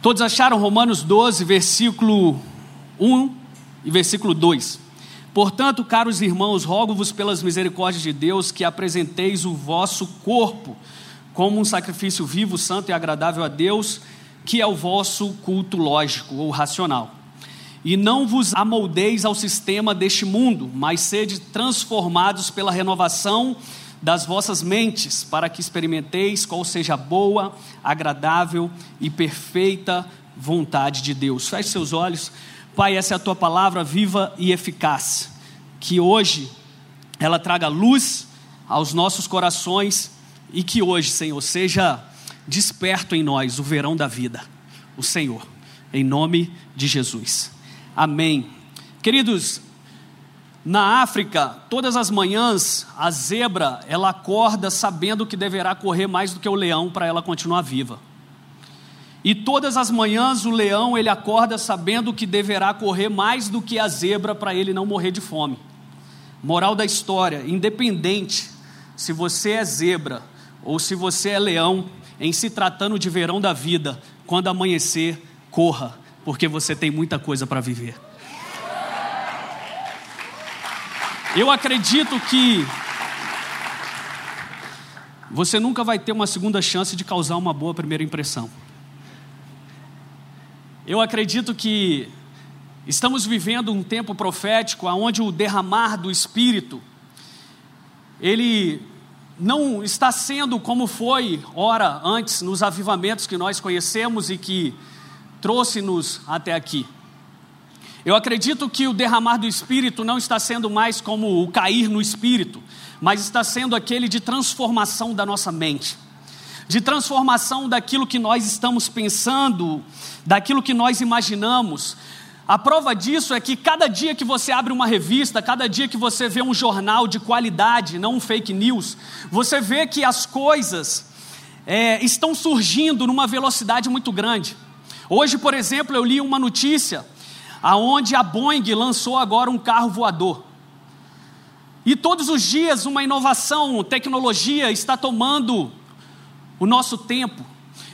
Todos acharam Romanos 12, versículo 1 e versículo 2. Portanto, caros irmãos, rogo-vos pelas misericórdias de Deus que apresenteis o vosso corpo como um sacrifício vivo, santo e agradável a Deus, que é o vosso culto lógico ou racional. E não vos amoldeis ao sistema deste mundo, mas sede transformados pela renovação das vossas mentes, para que experimenteis qual seja a boa, agradável e perfeita vontade de Deus. Feche seus olhos. Pai, essa é a tua palavra viva e eficaz. Que hoje ela traga luz aos nossos corações e que hoje, Senhor, seja desperto em nós o verão da vida, o Senhor, em nome de Jesus. Amém. Queridos, na África, todas as manhãs, a zebra, ela acorda sabendo que deverá correr mais do que o leão para ela continuar viva. E todas as manhãs o leão, ele acorda sabendo que deverá correr mais do que a zebra para ele não morrer de fome. Moral da história, independente se você é zebra ou se você é leão, em se tratando de verão da vida, quando amanhecer, corra, porque você tem muita coisa para viver. Eu acredito que você nunca vai ter uma segunda chance de causar uma boa primeira impressão. Eu acredito que estamos vivendo um tempo profético onde o derramar do Espírito, ele não está sendo como foi ora antes nos avivamentos que nós conhecemos e que trouxe-nos até aqui. Eu acredito que o derramar do Espírito não está sendo mais como o cair no Espírito, mas está sendo aquele de transformação da nossa mente, de transformação daquilo que nós estamos pensando, daquilo que nós imaginamos. A prova disso é que cada dia que você abre uma revista, cada dia que você vê um jornal de qualidade, não um fake news, você vê que as coisas é, estão surgindo numa velocidade muito grande. Hoje, por exemplo, eu li uma notícia aonde a Boeing lançou agora um carro voador. E todos os dias uma inovação, tecnologia está tomando o nosso tempo.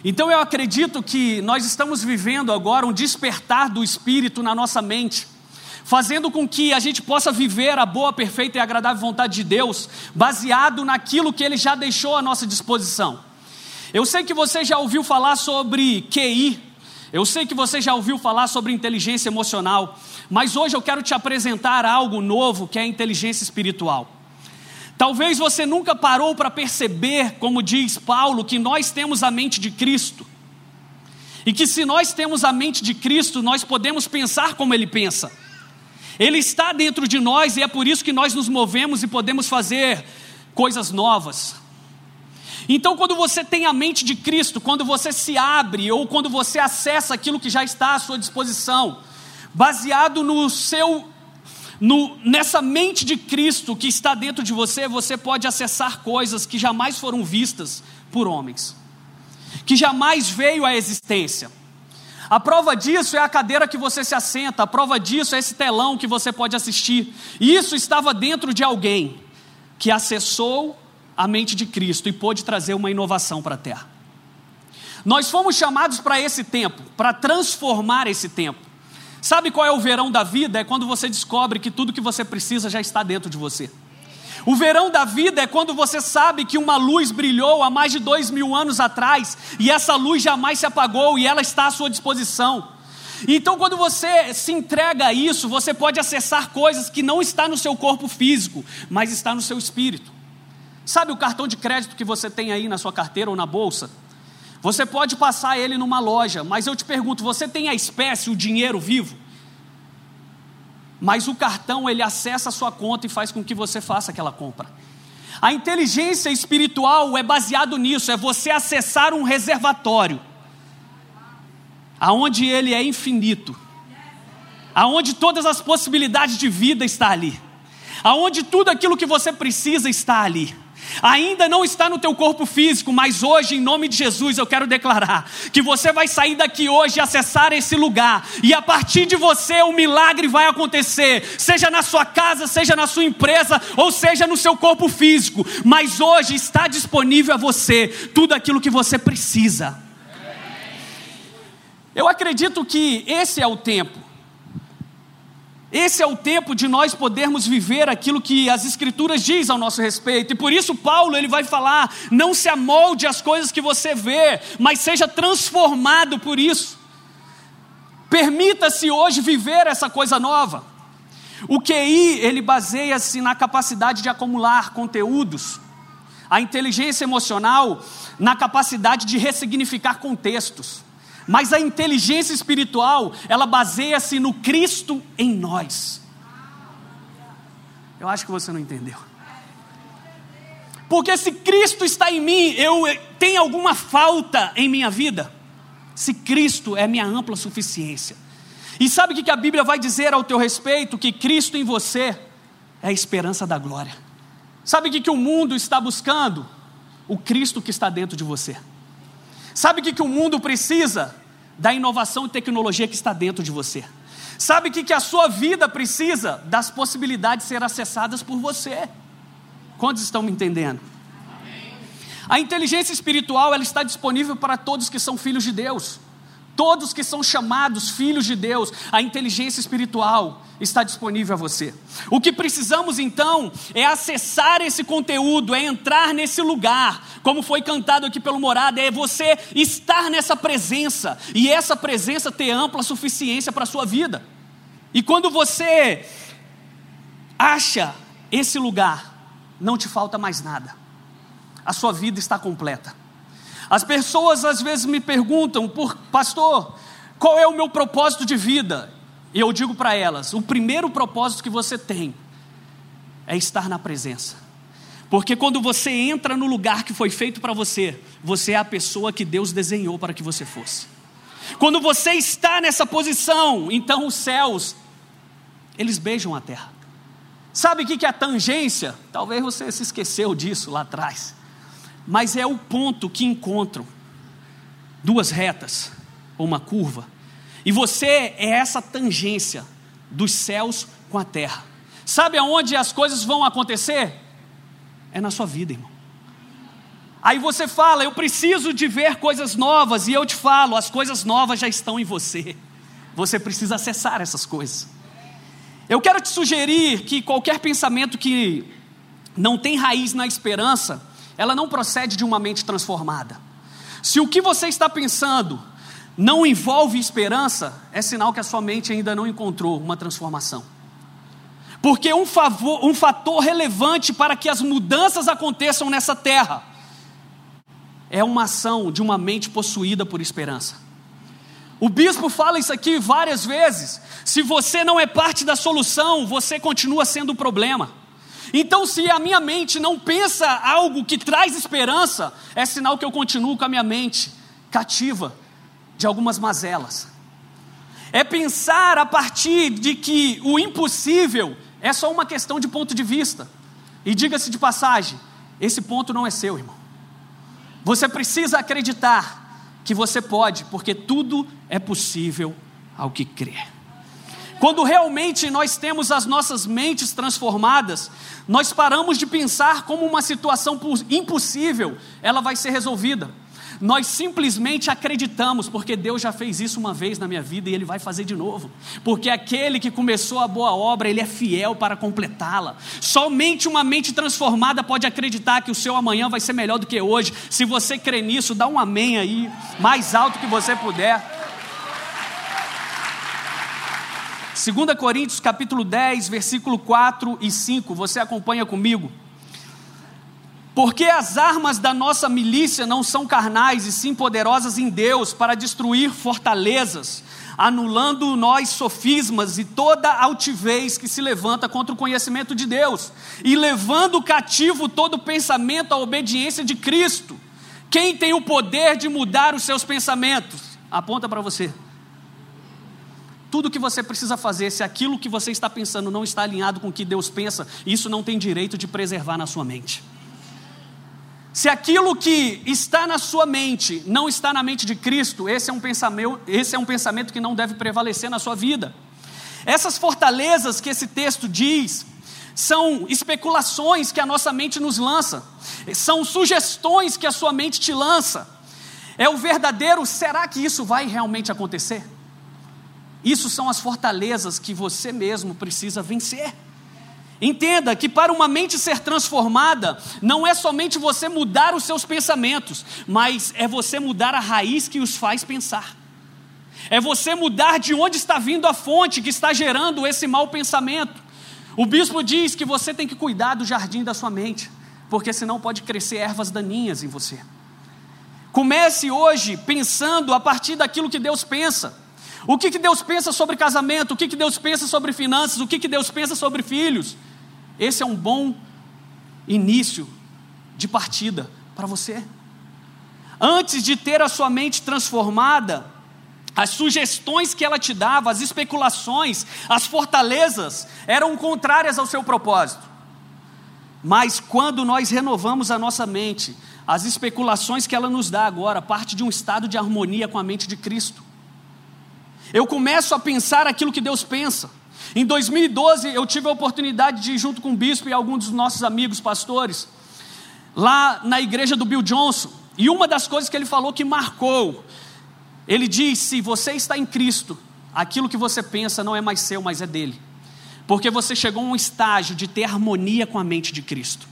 Então eu acredito que nós estamos vivendo agora um despertar do espírito na nossa mente, fazendo com que a gente possa viver a boa, perfeita e agradável vontade de Deus, baseado naquilo que ele já deixou à nossa disposição. Eu sei que você já ouviu falar sobre QI, eu sei que você já ouviu falar sobre inteligência emocional, mas hoje eu quero te apresentar algo novo que é a inteligência espiritual. Talvez você nunca parou para perceber, como diz Paulo, que nós temos a mente de Cristo. E que se nós temos a mente de Cristo, nós podemos pensar como Ele pensa. Ele está dentro de nós e é por isso que nós nos movemos e podemos fazer coisas novas. Então, quando você tem a mente de Cristo, quando você se abre ou quando você acessa aquilo que já está à sua disposição, baseado no seu no, nessa mente de Cristo que está dentro de você, você pode acessar coisas que jamais foram vistas por homens, que jamais veio à existência. A prova disso é a cadeira que você se assenta, a prova disso é esse telão que você pode assistir. Isso estava dentro de alguém que acessou a mente de Cristo e pôde trazer uma inovação para a terra. Nós fomos chamados para esse tempo, para transformar esse tempo. Sabe qual é o verão da vida? É quando você descobre que tudo que você precisa já está dentro de você. O verão da vida é quando você sabe que uma luz brilhou há mais de dois mil anos atrás e essa luz jamais se apagou e ela está à sua disposição. Então, quando você se entrega a isso, você pode acessar coisas que não está no seu corpo físico, mas está no seu espírito. Sabe o cartão de crédito que você tem aí na sua carteira ou na bolsa? Você pode passar ele numa loja, mas eu te pergunto: você tem a espécie, o dinheiro vivo? Mas o cartão ele acessa a sua conta e faz com que você faça aquela compra. A inteligência espiritual é baseado nisso, é você acessar um reservatório, aonde ele é infinito, aonde todas as possibilidades de vida está ali, aonde tudo aquilo que você precisa está ali. Ainda não está no teu corpo físico, mas hoje, em nome de Jesus, eu quero declarar que você vai sair daqui hoje e acessar esse lugar, e a partir de você o milagre vai acontecer, seja na sua casa, seja na sua empresa, ou seja no seu corpo físico, mas hoje está disponível a você tudo aquilo que você precisa. Eu acredito que esse é o tempo. Esse é o tempo de nós podermos viver aquilo que as escrituras diz ao nosso respeito. E por isso Paulo ele vai falar: não se amolde às coisas que você vê, mas seja transformado por isso. Permita-se hoje viver essa coisa nova. O QI, ele baseia-se na capacidade de acumular conteúdos. A inteligência emocional na capacidade de ressignificar contextos. Mas a inteligência espiritual, ela baseia-se no Cristo em nós. Eu acho que você não entendeu. Porque se Cristo está em mim, eu tenho alguma falta em minha vida? Se Cristo é minha ampla suficiência. E sabe o que a Bíblia vai dizer ao teu respeito? Que Cristo em você é a esperança da glória. Sabe o que o mundo está buscando? O Cristo que está dentro de você. Sabe o que, que o mundo precisa? Da inovação e tecnologia que está dentro de você. Sabe o que, que a sua vida precisa? Das possibilidades de ser acessadas por você. Quantos estão me entendendo? A inteligência espiritual ela está disponível para todos que são filhos de Deus. Todos que são chamados filhos de Deus, a inteligência espiritual está disponível a você. O que precisamos então é acessar esse conteúdo, é entrar nesse lugar, como foi cantado aqui pelo Morada, é você estar nessa presença e essa presença ter ampla suficiência para a sua vida. E quando você acha esse lugar, não te falta mais nada, a sua vida está completa. As pessoas às vezes me perguntam, pastor, qual é o meu propósito de vida? E eu digo para elas: o primeiro propósito que você tem é estar na presença. Porque quando você entra no lugar que foi feito para você, você é a pessoa que Deus desenhou para que você fosse. Quando você está nessa posição, então os céus, eles beijam a terra. Sabe o que é a tangência? Talvez você se esqueceu disso lá atrás mas é o ponto que encontram duas retas ou uma curva, e você é essa tangência dos céus com a terra. Sabe aonde as coisas vão acontecer? É na sua vida, irmão. Aí você fala, eu preciso de ver coisas novas, e eu te falo, as coisas novas já estão em você. Você precisa acessar essas coisas. Eu quero te sugerir que qualquer pensamento que não tem raiz na esperança, ela não procede de uma mente transformada. Se o que você está pensando não envolve esperança, é sinal que a sua mente ainda não encontrou uma transformação. Porque um, favor, um fator relevante para que as mudanças aconteçam nessa terra é uma ação de uma mente possuída por esperança. O bispo fala isso aqui várias vezes. Se você não é parte da solução, você continua sendo o problema. Então, se a minha mente não pensa algo que traz esperança, é sinal que eu continuo com a minha mente cativa de algumas mazelas. É pensar a partir de que o impossível é só uma questão de ponto de vista. E diga-se de passagem, esse ponto não é seu, irmão. Você precisa acreditar que você pode, porque tudo é possível ao que crer. Quando realmente nós temos as nossas mentes transformadas, nós paramos de pensar como uma situação impossível, ela vai ser resolvida. Nós simplesmente acreditamos, porque Deus já fez isso uma vez na minha vida e Ele vai fazer de novo. Porque aquele que começou a boa obra, Ele é fiel para completá-la. Somente uma mente transformada pode acreditar que o seu amanhã vai ser melhor do que hoje. Se você crê nisso, dá um amém aí, mais alto que você puder. 2 Coríntios capítulo 10, versículo 4 e 5, você acompanha comigo. Porque as armas da nossa milícia não são carnais, e sim poderosas em Deus para destruir fortalezas, anulando nós sofismas e toda altivez que se levanta contra o conhecimento de Deus, e levando cativo todo pensamento à obediência de Cristo. Quem tem o poder de mudar os seus pensamentos? Aponta para você tudo que você precisa fazer, se aquilo que você está pensando não está alinhado com o que Deus pensa, isso não tem direito de preservar na sua mente. Se aquilo que está na sua mente não está na mente de Cristo, esse é um pensamento, esse é um pensamento que não deve prevalecer na sua vida. Essas fortalezas que esse texto diz, são especulações que a nossa mente nos lança, são sugestões que a sua mente te lança. É o verdadeiro, será que isso vai realmente acontecer? Isso são as fortalezas que você mesmo precisa vencer. Entenda que para uma mente ser transformada, não é somente você mudar os seus pensamentos, mas é você mudar a raiz que os faz pensar. É você mudar de onde está vindo a fonte que está gerando esse mau pensamento. O bispo diz que você tem que cuidar do jardim da sua mente, porque senão pode crescer ervas daninhas em você. Comece hoje pensando a partir daquilo que Deus pensa. O que, que Deus pensa sobre casamento? O que, que Deus pensa sobre finanças? O que, que Deus pensa sobre filhos? Esse é um bom início de partida para você. Antes de ter a sua mente transformada, as sugestões que ela te dava, as especulações, as fortalezas eram contrárias ao seu propósito. Mas quando nós renovamos a nossa mente, as especulações que ela nos dá agora parte de um estado de harmonia com a mente de Cristo. Eu começo a pensar aquilo que Deus pensa. Em 2012, eu tive a oportunidade de ir junto com o bispo e alguns dos nossos amigos pastores, lá na igreja do Bill Johnson. E uma das coisas que ele falou que marcou ele diz: se você está em Cristo, aquilo que você pensa não é mais seu, mas é dele. Porque você chegou a um estágio de ter harmonia com a mente de Cristo.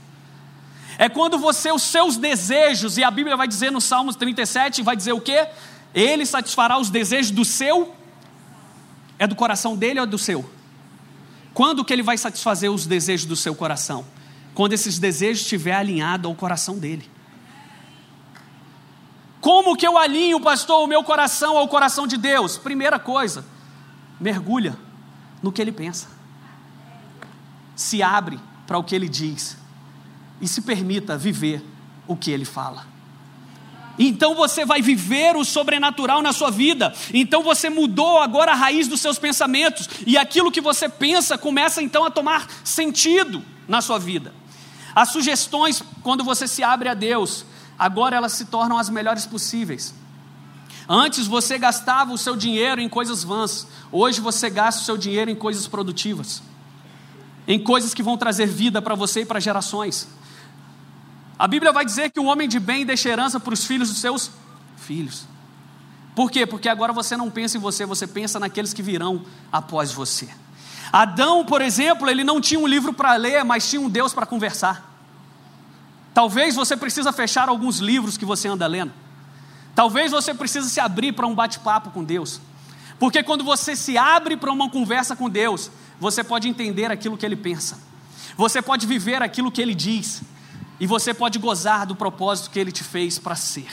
É quando você, os seus desejos, e a Bíblia vai dizer no Salmos 37, vai dizer o quê? Ele satisfará os desejos do seu. É do coração dele ou é do seu? Quando que ele vai satisfazer os desejos do seu coração? Quando esses desejos estiver alinhado ao coração dele. Como que eu alinho, pastor, o meu coração ao coração de Deus? Primeira coisa, mergulha no que ele pensa. Se abre para o que ele diz e se permita viver o que ele fala. Então você vai viver o sobrenatural na sua vida. Então você mudou agora a raiz dos seus pensamentos e aquilo que você pensa começa então a tomar sentido na sua vida. As sugestões, quando você se abre a Deus, agora elas se tornam as melhores possíveis. Antes você gastava o seu dinheiro em coisas vãs, hoje você gasta o seu dinheiro em coisas produtivas, em coisas que vão trazer vida para você e para gerações. A Bíblia vai dizer que o homem de bem deixa herança para os filhos dos seus filhos. Por quê? Porque agora você não pensa em você, você pensa naqueles que virão após você. Adão, por exemplo, ele não tinha um livro para ler, mas tinha um Deus para conversar. Talvez você precisa fechar alguns livros que você anda lendo. Talvez você precise se abrir para um bate-papo com Deus. Porque quando você se abre para uma conversa com Deus, você pode entender aquilo que Ele pensa. Você pode viver aquilo que Ele diz. E você pode gozar do propósito que Ele te fez para ser.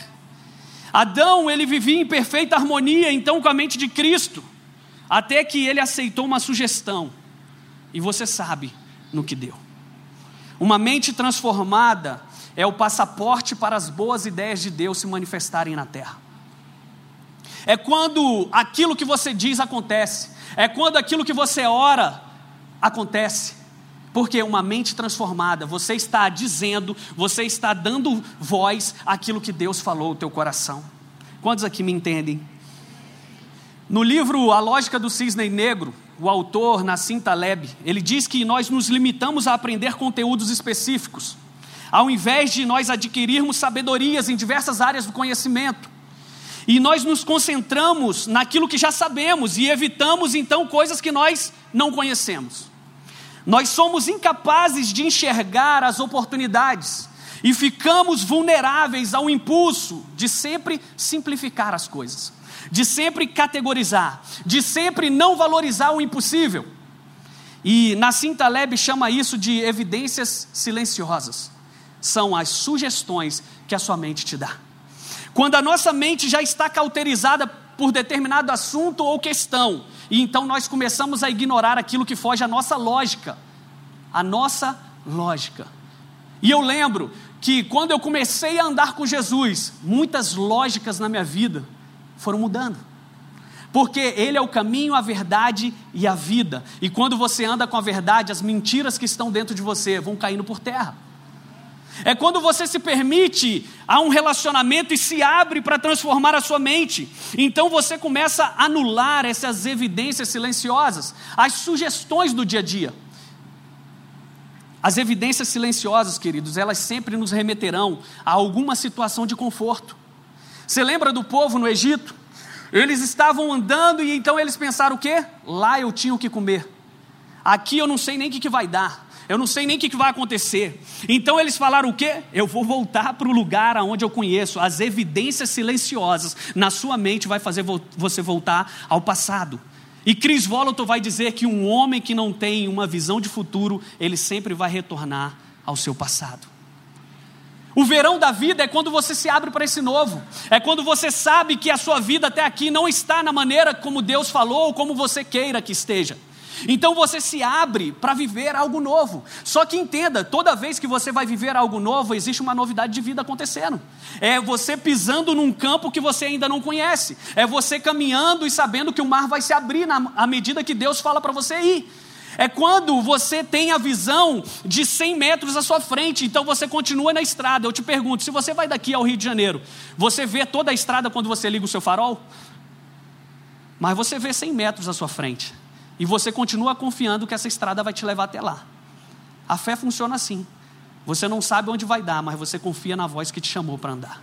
Adão, ele vivia em perfeita harmonia então com a mente de Cristo. Até que ele aceitou uma sugestão. E você sabe no que deu. Uma mente transformada é o passaporte para as boas ideias de Deus se manifestarem na terra. É quando aquilo que você diz acontece, é quando aquilo que você ora acontece. Porque uma mente transformada, você está dizendo, você está dando voz àquilo que Deus falou no teu coração. Quantos aqui me entendem? No livro A Lógica do Cisne Negro, o autor Nassim Taleb, ele diz que nós nos limitamos a aprender conteúdos específicos ao invés de nós adquirirmos sabedorias em diversas áreas do conhecimento. E nós nos concentramos naquilo que já sabemos e evitamos então coisas que nós não conhecemos. Nós somos incapazes de enxergar as oportunidades e ficamos vulneráveis ao impulso de sempre simplificar as coisas, de sempre categorizar, de sempre não valorizar o impossível. E Nassim Taleb chama isso de evidências silenciosas são as sugestões que a sua mente te dá. Quando a nossa mente já está cauterizada por determinado assunto ou questão, e então nós começamos a ignorar aquilo que foge à nossa lógica, a nossa lógica. E eu lembro que quando eu comecei a andar com Jesus, muitas lógicas na minha vida foram mudando. Porque Ele é o caminho, a verdade e a vida. E quando você anda com a verdade, as mentiras que estão dentro de você vão caindo por terra. É quando você se permite a um relacionamento e se abre para transformar a sua mente. Então você começa a anular essas evidências silenciosas, as sugestões do dia a dia. As evidências silenciosas, queridos, elas sempre nos remeterão a alguma situação de conforto. Você lembra do povo no Egito? Eles estavam andando e então eles pensaram o quê? Lá eu tinha o que comer. Aqui eu não sei nem o que, que vai dar. Eu não sei nem o que, vai acontecer. Então eles falaram o quê? Eu vou voltar para o lugar aonde eu conheço. As evidências silenciosas na sua mente vai fazer você voltar ao passado. E Chris Voloto vai dizer que um homem que não tem uma visão de futuro, ele sempre vai retornar ao seu passado. O verão da vida é quando você se abre para esse novo. É quando você sabe que a sua vida até aqui não está na maneira como Deus falou ou como você queira que esteja. Então você se abre para viver algo novo. Só que entenda, toda vez que você vai viver algo novo, existe uma novidade de vida acontecendo. É você pisando num campo que você ainda não conhece. É você caminhando e sabendo que o mar vai se abrir na, à medida que Deus fala para você ir. É quando você tem a visão de 100 metros à sua frente, então você continua na estrada. Eu te pergunto, se você vai daqui ao Rio de Janeiro, você vê toda a estrada quando você liga o seu farol? Mas você vê 100 metros à sua frente. E você continua confiando que essa estrada vai te levar até lá. A fé funciona assim. Você não sabe onde vai dar, mas você confia na voz que te chamou para andar.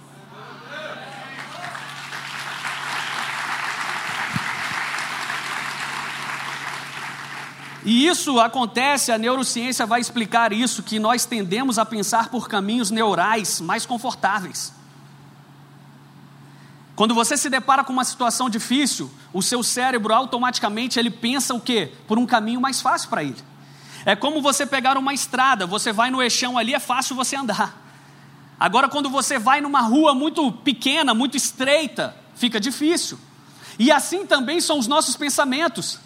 E isso acontece, a neurociência vai explicar isso, que nós tendemos a pensar por caminhos neurais mais confortáveis. Quando você se depara com uma situação difícil, o seu cérebro automaticamente ele pensa o quê? Por um caminho mais fácil para ele. É como você pegar uma estrada, você vai no eixão ali, é fácil você andar. Agora, quando você vai numa rua muito pequena, muito estreita, fica difícil. E assim também são os nossos pensamentos.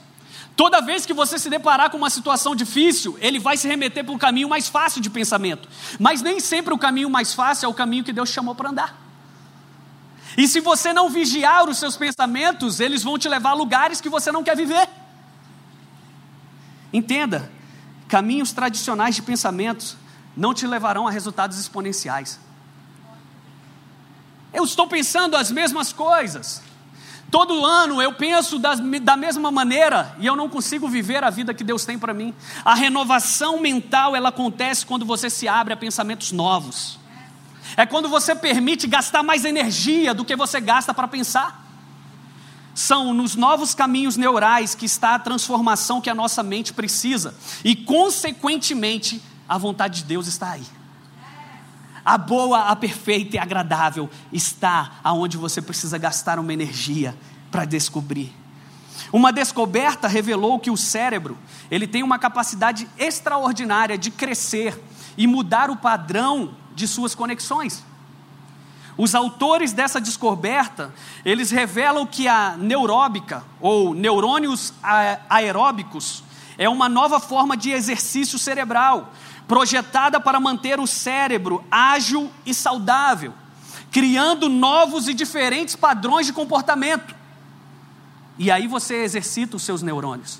Toda vez que você se deparar com uma situação difícil, ele vai se remeter para um caminho mais fácil de pensamento. Mas nem sempre o caminho mais fácil é o caminho que Deus chamou para andar. E se você não vigiar os seus pensamentos, eles vão te levar a lugares que você não quer viver. Entenda, caminhos tradicionais de pensamentos não te levarão a resultados exponenciais. Eu estou pensando as mesmas coisas. Todo ano eu penso da, da mesma maneira e eu não consigo viver a vida que Deus tem para mim. A renovação mental ela acontece quando você se abre a pensamentos novos. É quando você permite gastar mais energia do que você gasta para pensar. São nos novos caminhos neurais que está a transformação que a nossa mente precisa, e, consequentemente, a vontade de Deus está aí. A boa, a perfeita e agradável está aonde você precisa gastar uma energia para descobrir. Uma descoberta revelou que o cérebro, ele tem uma capacidade extraordinária de crescer e mudar o padrão de suas conexões. Os autores dessa descoberta, eles revelam que a neuróbica, ou neurônios aeróbicos, é uma nova forma de exercício cerebral, projetada para manter o cérebro ágil e saudável, criando novos e diferentes padrões de comportamento. E aí você exercita os seus neurônios.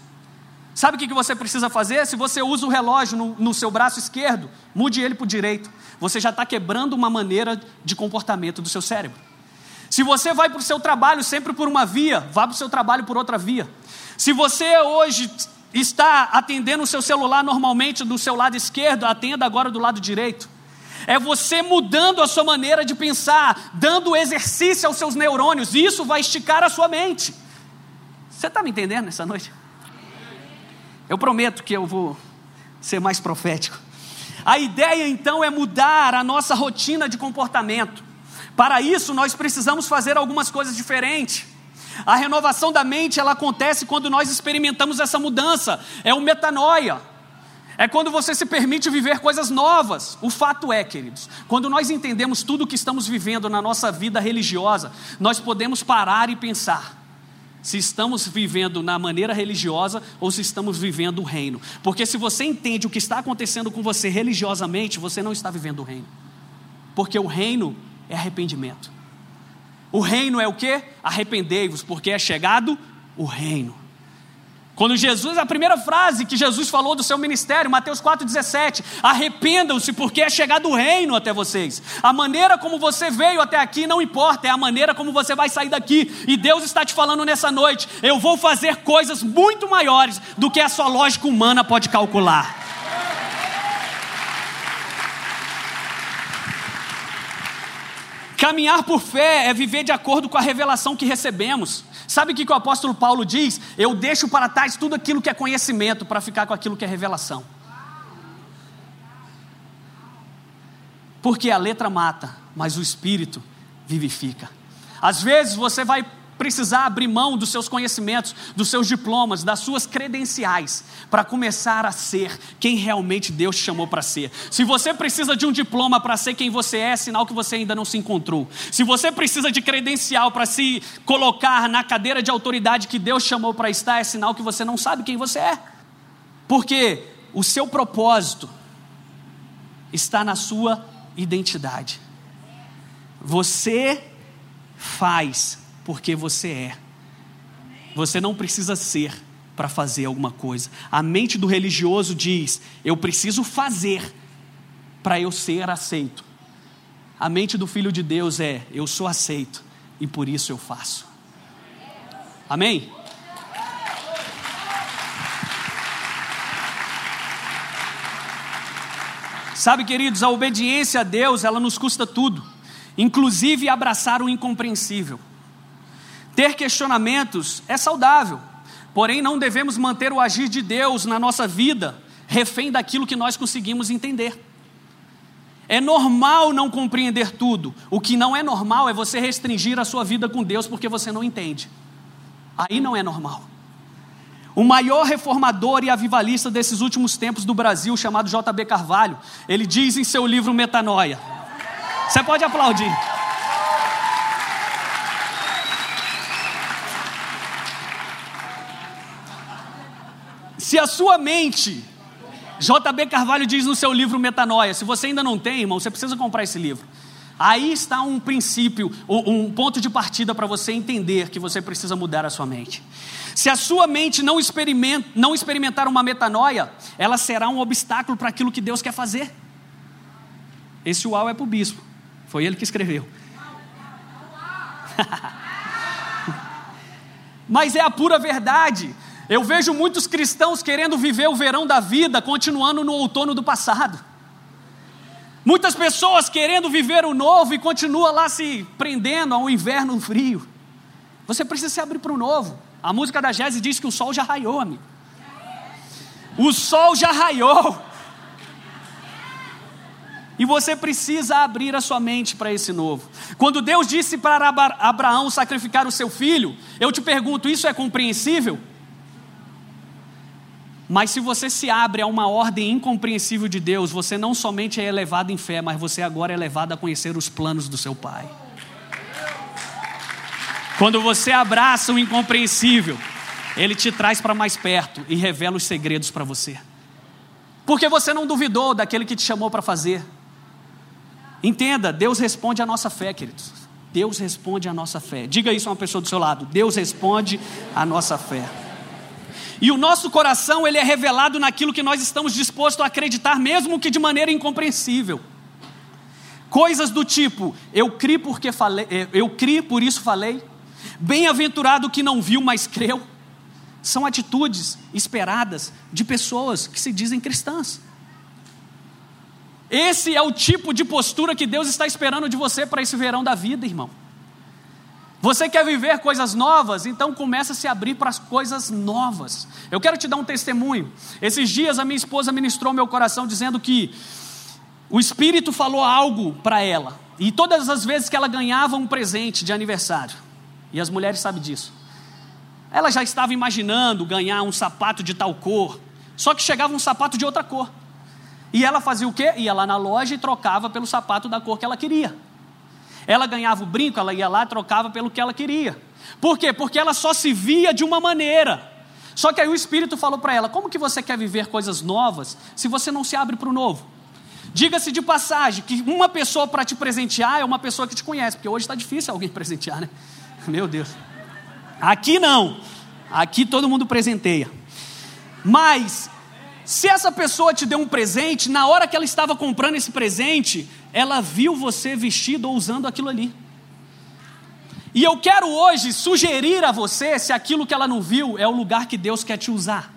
Sabe o que você precisa fazer? Se você usa o relógio no, no seu braço esquerdo, mude ele para o direito. Você já está quebrando uma maneira de comportamento do seu cérebro. Se você vai para o seu trabalho sempre por uma via, vá para o seu trabalho por outra via. Se você hoje está atendendo o seu celular normalmente do seu lado esquerdo, atenda agora do lado direito. É você mudando a sua maneira de pensar, dando exercício aos seus neurônios, e isso vai esticar a sua mente. Você está me entendendo nessa noite? Eu prometo que eu vou ser mais profético. A ideia então é mudar a nossa rotina de comportamento. Para isso, nós precisamos fazer algumas coisas diferentes. A renovação da mente ela acontece quando nós experimentamos essa mudança. É o metanoia. É quando você se permite viver coisas novas. O fato é, queridos, quando nós entendemos tudo o que estamos vivendo na nossa vida religiosa, nós podemos parar e pensar: se estamos vivendo na maneira religiosa ou se estamos vivendo o reino. Porque se você entende o que está acontecendo com você religiosamente, você não está vivendo o reino. Porque o reino é arrependimento. O reino é o que? Arrependei-vos, porque é chegado o reino. Quando Jesus, a primeira frase que Jesus falou do seu ministério, Mateus 4,17: arrependam-se, porque é chegado o reino até vocês. A maneira como você veio até aqui não importa, é a maneira como você vai sair daqui. E Deus está te falando nessa noite: eu vou fazer coisas muito maiores do que a sua lógica humana pode calcular. Caminhar por fé é viver de acordo com a revelação que recebemos. Sabe o que, o apóstolo Paulo diz? Eu deixo para trás tudo aquilo que é conhecimento para ficar com aquilo que é revelação. Porque a letra mata, mas o espírito vivifica. Às vezes você vai precisar abrir mão dos seus conhecimentos, dos seus diplomas, das suas credenciais, para começar a ser quem realmente Deus te chamou para ser. Se você precisa de um diploma para ser quem você é, é sinal que você ainda não se encontrou. Se você precisa de credencial para se colocar na cadeira de autoridade que Deus chamou para estar, é sinal que você não sabe quem você é. Porque o seu propósito está na sua identidade. Você faz porque você é. Você não precisa ser para fazer alguma coisa. A mente do religioso diz: eu preciso fazer para eu ser aceito. A mente do filho de Deus é: eu sou aceito e por isso eu faço. Amém? Sabe, queridos, a obediência a Deus, ela nos custa tudo, inclusive abraçar o incompreensível. Ter questionamentos é saudável, porém não devemos manter o agir de Deus na nossa vida refém daquilo que nós conseguimos entender. É normal não compreender tudo. O que não é normal é você restringir a sua vida com Deus porque você não entende. Aí não é normal. O maior reformador e avivalista desses últimos tempos do Brasil, chamado J.B. Carvalho, ele diz em seu livro Metanoia. Você pode aplaudir. Se a sua mente, J.B. Carvalho diz no seu livro Metanoia, se você ainda não tem, irmão, você precisa comprar esse livro. Aí está um princípio, um ponto de partida para você entender que você precisa mudar a sua mente. Se a sua mente não, experiment, não experimentar uma metanoia, ela será um obstáculo para aquilo que Deus quer fazer. Esse uau é para o bispo, foi ele que escreveu. Mas é a pura verdade. Eu vejo muitos cristãos querendo viver o verão da vida, continuando no outono do passado. Muitas pessoas querendo viver o novo e continua lá se prendendo ao inverno frio. Você precisa se abrir para o novo. A música da Jesse diz que o sol já raiou, amigo. O sol já raiou. E você precisa abrir a sua mente para esse novo. Quando Deus disse para Abraão sacrificar o seu filho, eu te pergunto: isso é compreensível? Mas se você se abre a uma ordem incompreensível de Deus, você não somente é elevado em fé, mas você agora é levado a conhecer os planos do seu Pai. Quando você abraça o incompreensível, ele te traz para mais perto e revela os segredos para você. Porque você não duvidou daquele que te chamou para fazer. Entenda, Deus responde à nossa fé, queridos. Deus responde à nossa fé. Diga isso a uma pessoa do seu lado. Deus responde à nossa fé. E o nosso coração, ele é revelado naquilo que nós estamos dispostos a acreditar, mesmo que de maneira incompreensível. Coisas do tipo, eu criei porque falei, eh, eu criei, por isso falei. Bem-aventurado que não viu, mas creu. São atitudes esperadas de pessoas que se dizem cristãs. Esse é o tipo de postura que Deus está esperando de você para esse verão da vida, irmão. Você quer viver coisas novas? Então começa a se abrir para as coisas novas. Eu quero te dar um testemunho. Esses dias a minha esposa ministrou meu coração dizendo que o Espírito falou algo para ela. E todas as vezes que ela ganhava um presente de aniversário, e as mulheres sabem disso. Ela já estava imaginando ganhar um sapato de tal cor, só que chegava um sapato de outra cor. E ela fazia o quê? Ia lá na loja e trocava pelo sapato da cor que ela queria. Ela ganhava o brinco, ela ia lá trocava pelo que ela queria. Por quê? Porque ela só se via de uma maneira. Só que aí o Espírito falou para ela: como que você quer viver coisas novas se você não se abre para o novo? Diga-se de passagem que uma pessoa para te presentear é uma pessoa que te conhece, porque hoje está difícil alguém presentear, né? Meu Deus. Aqui não. Aqui todo mundo presenteia. Mas, se essa pessoa te deu um presente, na hora que ela estava comprando esse presente, ela viu você vestido ou usando aquilo ali. E eu quero hoje sugerir a você, se aquilo que ela não viu é o lugar que Deus quer te usar.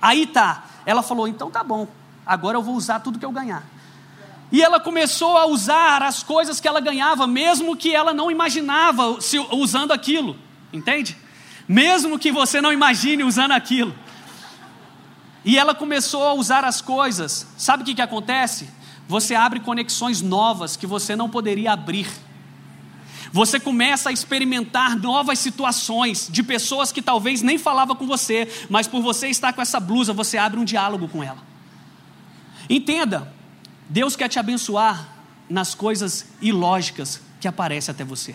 Aí tá. Ela falou: então tá bom, agora eu vou usar tudo que eu ganhar. E ela começou a usar as coisas que ela ganhava, mesmo que ela não imaginava se, usando aquilo, entende? Mesmo que você não imagine usando aquilo. E ela começou a usar as coisas. Sabe o que, que acontece? Você abre conexões novas que você não poderia abrir. Você começa a experimentar novas situações de pessoas que talvez nem falavam com você, mas por você estar com essa blusa, você abre um diálogo com ela. Entenda, Deus quer te abençoar nas coisas ilógicas que aparecem até você.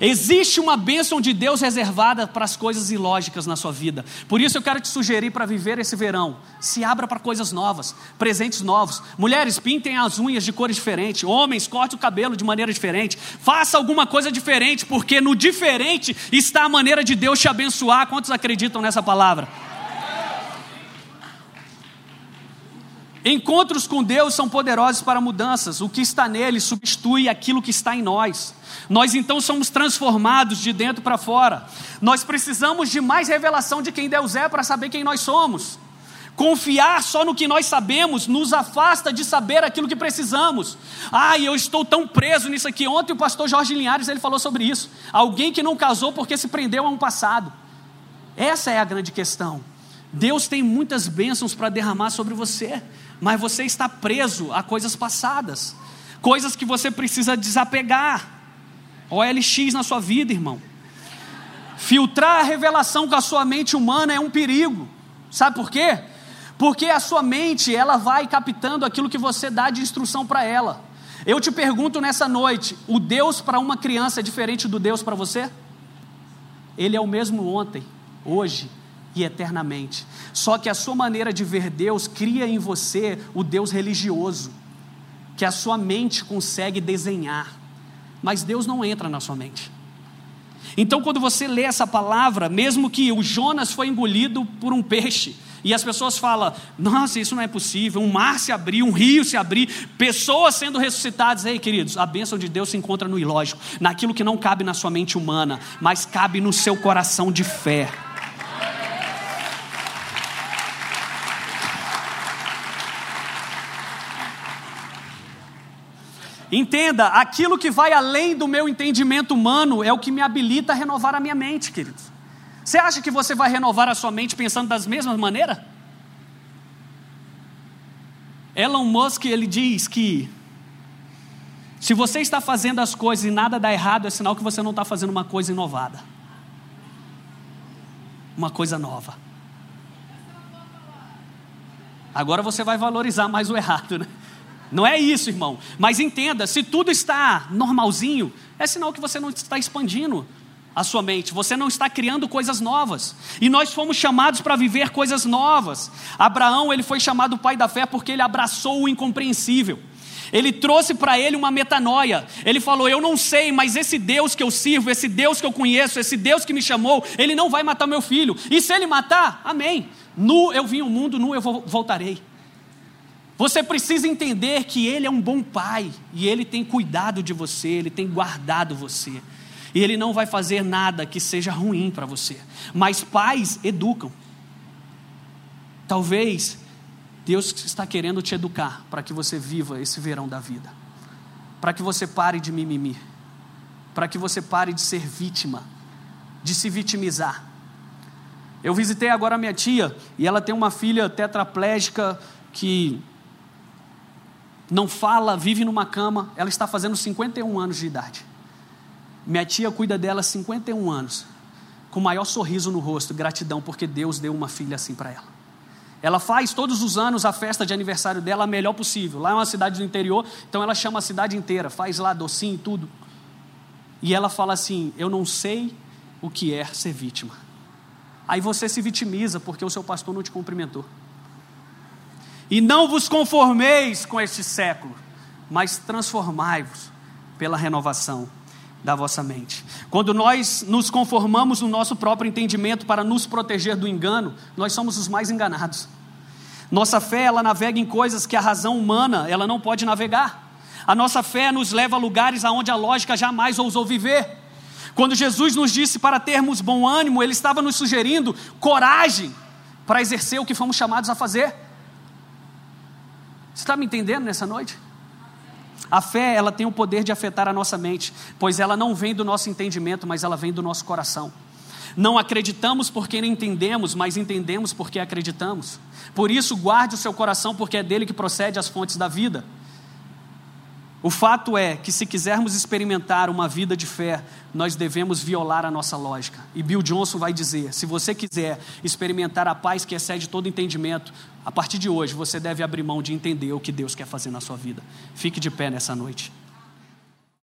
Existe uma bênção de Deus reservada para as coisas ilógicas na sua vida. Por isso eu quero te sugerir para viver esse verão. Se abra para coisas novas, presentes novos. Mulheres, pintem as unhas de cores diferentes. Homens, corte o cabelo de maneira diferente. Faça alguma coisa diferente, porque no diferente está a maneira de Deus te abençoar. Quantos acreditam nessa palavra? Encontros com Deus são poderosos para mudanças. O que está nele substitui aquilo que está em nós. Nós então somos transformados de dentro para fora. Nós precisamos de mais revelação de quem Deus é para saber quem nós somos. Confiar só no que nós sabemos nos afasta de saber aquilo que precisamos. Ah, eu estou tão preso nisso aqui. Ontem o pastor Jorge Linhares ele falou sobre isso. Alguém que não casou porque se prendeu a um passado. Essa é a grande questão. Deus tem muitas bênçãos para derramar sobre você mas você está preso a coisas passadas, coisas que você precisa desapegar. OLX na sua vida, irmão. Filtrar a revelação com a sua mente humana é um perigo. Sabe por quê? Porque a sua mente, ela vai captando aquilo que você dá de instrução para ela. Eu te pergunto nessa noite, o Deus para uma criança é diferente do Deus para você? Ele é o mesmo ontem, hoje e eternamente. Só que a sua maneira de ver Deus cria em você o Deus religioso, que a sua mente consegue desenhar, mas Deus não entra na sua mente. Então, quando você lê essa palavra, mesmo que o Jonas foi engolido por um peixe, e as pessoas falam: nossa, isso não é possível. Um mar se abrir, um rio se abrir, pessoas sendo ressuscitadas. Ei, queridos, a bênção de Deus se encontra no ilógico, naquilo que não cabe na sua mente humana, mas cabe no seu coração de fé. Entenda, aquilo que vai além do meu entendimento humano é o que me habilita a renovar a minha mente, queridos. Você acha que você vai renovar a sua mente pensando das mesmas maneiras? Elon Musk ele diz que se você está fazendo as coisas e nada dá errado, é sinal que você não está fazendo uma coisa inovada, uma coisa nova. Agora você vai valorizar mais o errado, né? Não é isso, irmão. Mas entenda: se tudo está normalzinho, é sinal que você não está expandindo a sua mente, você não está criando coisas novas. E nós fomos chamados para viver coisas novas. Abraão, ele foi chamado pai da fé porque ele abraçou o incompreensível. Ele trouxe para ele uma metanoia. Ele falou: Eu não sei, mas esse Deus que eu sirvo, esse Deus que eu conheço, esse Deus que me chamou, ele não vai matar meu filho. E se ele matar, amém. Nu eu vim ao mundo, nu eu voltarei. Você precisa entender que Ele é um bom pai e Ele tem cuidado de você, Ele tem guardado você. E Ele não vai fazer nada que seja ruim para você. Mas pais educam. Talvez Deus está querendo te educar para que você viva esse verão da vida. Para que você pare de mimimi. Para que você pare de ser vítima, de se vitimizar. Eu visitei agora minha tia e ela tem uma filha tetraplégica que não fala, vive numa cama, ela está fazendo 51 anos de idade. Minha tia cuida dela há 51 anos, com o maior sorriso no rosto, gratidão, porque Deus deu uma filha assim para ela. Ela faz todos os anos a festa de aniversário dela a melhor possível. Lá é uma cidade do interior, então ela chama a cidade inteira, faz lá docinho e tudo. E ela fala assim: Eu não sei o que é ser vítima. Aí você se vitimiza porque o seu pastor não te cumprimentou. E não vos conformeis com este século, mas transformai-vos pela renovação da vossa mente. Quando nós nos conformamos no nosso próprio entendimento para nos proteger do engano, nós somos os mais enganados. Nossa fé, ela navega em coisas que a razão humana, ela não pode navegar. A nossa fé nos leva a lugares aonde a lógica jamais ousou viver. Quando Jesus nos disse para termos bom ânimo, ele estava nos sugerindo coragem para exercer o que fomos chamados a fazer. Você está me entendendo nessa noite? A fé, ela tem o poder de afetar a nossa mente, pois ela não vem do nosso entendimento, mas ela vem do nosso coração. Não acreditamos porque não entendemos, mas entendemos porque acreditamos. Por isso, guarde o seu coração, porque é dele que procede as fontes da vida. O fato é que, se quisermos experimentar uma vida de fé, nós devemos violar a nossa lógica. E Bill Johnson vai dizer: se você quiser experimentar a paz que excede todo entendimento, a partir de hoje você deve abrir mão de entender o que Deus quer fazer na sua vida. Fique de pé nessa noite.